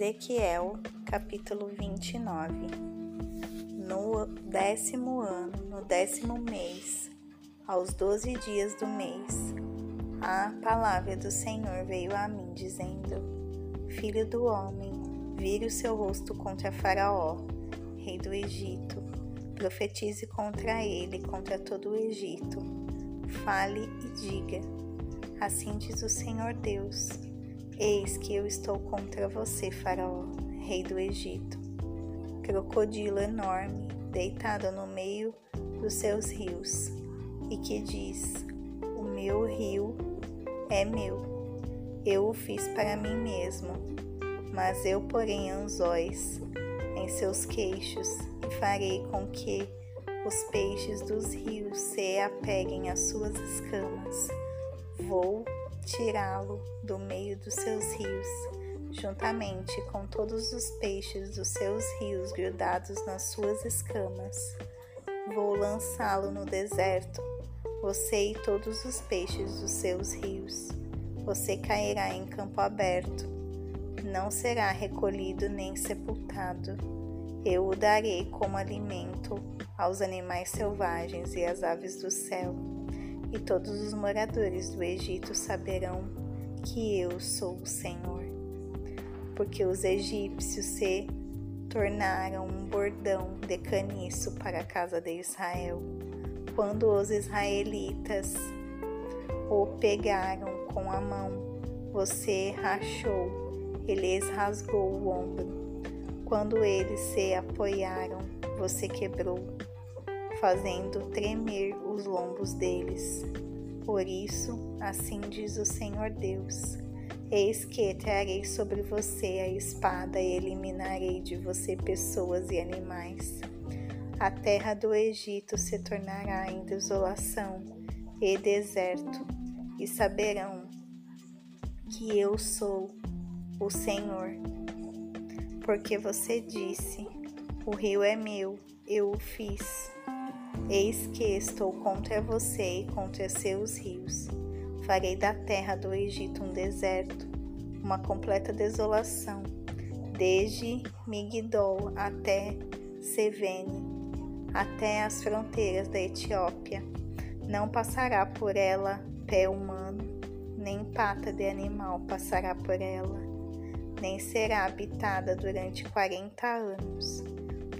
Ezequiel, capítulo 29 No décimo ano, no décimo mês, aos doze dias do mês, a palavra do Senhor veio a mim, dizendo: Filho do homem, vire o seu rosto contra Faraó, rei do Egito, profetize contra ele, contra todo o Egito. Fale e diga: Assim diz o Senhor Deus Eis que eu estou contra você, Faraó, rei do Egito. Crocodilo enorme, deitado no meio dos seus rios, e que diz: O meu rio é meu, eu o fiz para mim mesmo, mas eu porei anzóis em seus queixos e farei com que os peixes dos rios se apeguem às suas escamas. Vou tirá-lo do meio dos seus rios, juntamente com todos os peixes dos seus rios grudados nas suas escamas. Vou lançá-lo no deserto, você e todos os peixes dos seus rios. Você cairá em campo aberto, não será recolhido nem sepultado. Eu o darei como alimento aos animais selvagens e às aves do céu e todos os moradores do Egito saberão que eu sou o Senhor. Porque os egípcios se tornaram um bordão de caniço para a casa de Israel, quando os israelitas o pegaram com a mão, você rachou, ele rasgou o ombro. Quando eles se apoiaram, você quebrou fazendo tremer os lombos deles. Por isso, assim diz o Senhor Deus: Eis que trarei sobre você a espada e eliminarei de você pessoas e animais. A terra do Egito se tornará em desolação e deserto, e saberão que eu sou o Senhor. Porque você disse: O rio é meu, eu o fiz. Eis que estou contra você e contra seus rios. Farei da terra do Egito um deserto, uma completa desolação, desde Migdol até Sevene, até as fronteiras da Etiópia. Não passará por ela pé humano, nem pata de animal passará por ela, nem será habitada durante quarenta anos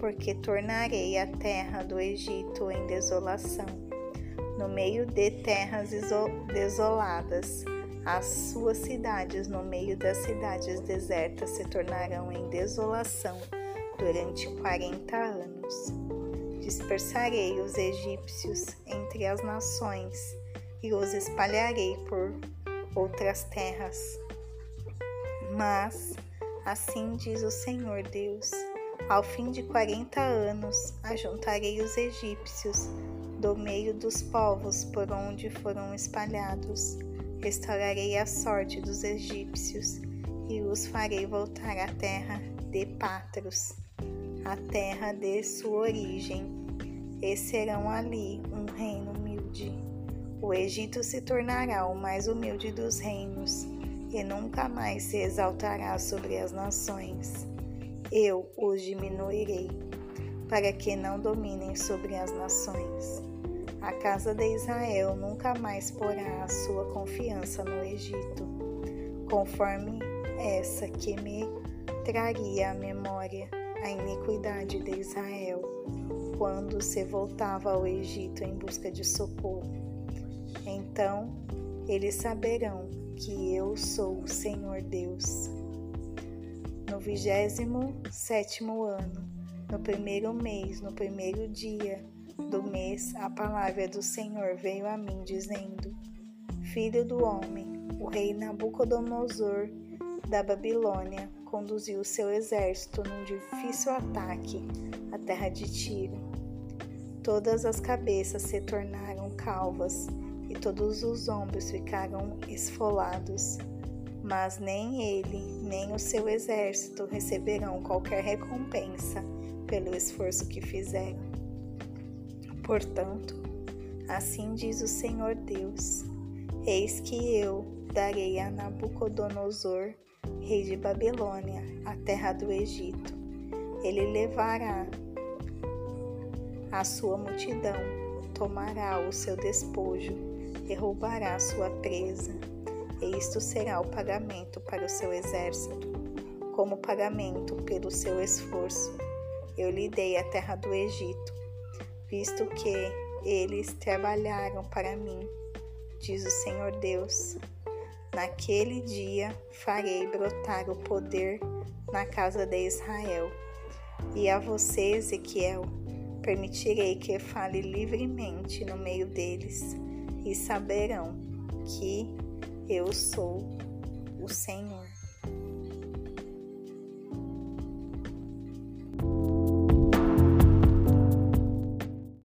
porque tornarei a terra do Egito em desolação, no meio de terras desoladas. As suas cidades, no meio das cidades desertas, se tornarão em desolação durante quarenta anos. Dispersarei os egípcios entre as nações e os espalharei por outras terras. Mas, assim diz o Senhor Deus, ao fim de quarenta anos, ajuntarei os egípcios do meio dos povos por onde foram espalhados. Restaurarei a sorte dos egípcios e os farei voltar à terra de Patros, a terra de sua origem, e serão ali um reino humilde. O Egito se tornará o mais humilde dos reinos e nunca mais se exaltará sobre as nações eu os diminuirei, para que não dominem sobre as nações. A casa de Israel nunca mais porá a sua confiança no Egito, conforme essa que me traria à memória a iniquidade de Israel, quando se voltava ao Egito em busca de socorro. Então eles saberão que eu sou o Senhor Deus no vigésimo sétimo ano, no primeiro mês, no primeiro dia do mês, a palavra do Senhor veio a mim, dizendo: Filho do homem, o rei Nabucodonosor da Babilônia conduziu seu exército num difícil ataque à terra de Tiro. Todas as cabeças se tornaram calvas e todos os ombros ficaram esfolados mas nem ele, nem o seu exército receberão qualquer recompensa pelo esforço que fizeram. Portanto, assim diz o Senhor Deus: Eis que eu darei a Nabucodonosor rei de Babilônia, a terra do Egito. Ele levará a sua multidão, tomará o seu despojo e roubará sua presa. E isto será o pagamento para o seu exército, como pagamento pelo seu esforço. Eu lhe dei a terra do Egito, visto que eles trabalharam para mim, diz o Senhor Deus. Naquele dia farei brotar o poder na casa de Israel. E a você, Ezequiel, permitirei que fale livremente no meio deles, e saberão que eu sou o Senhor.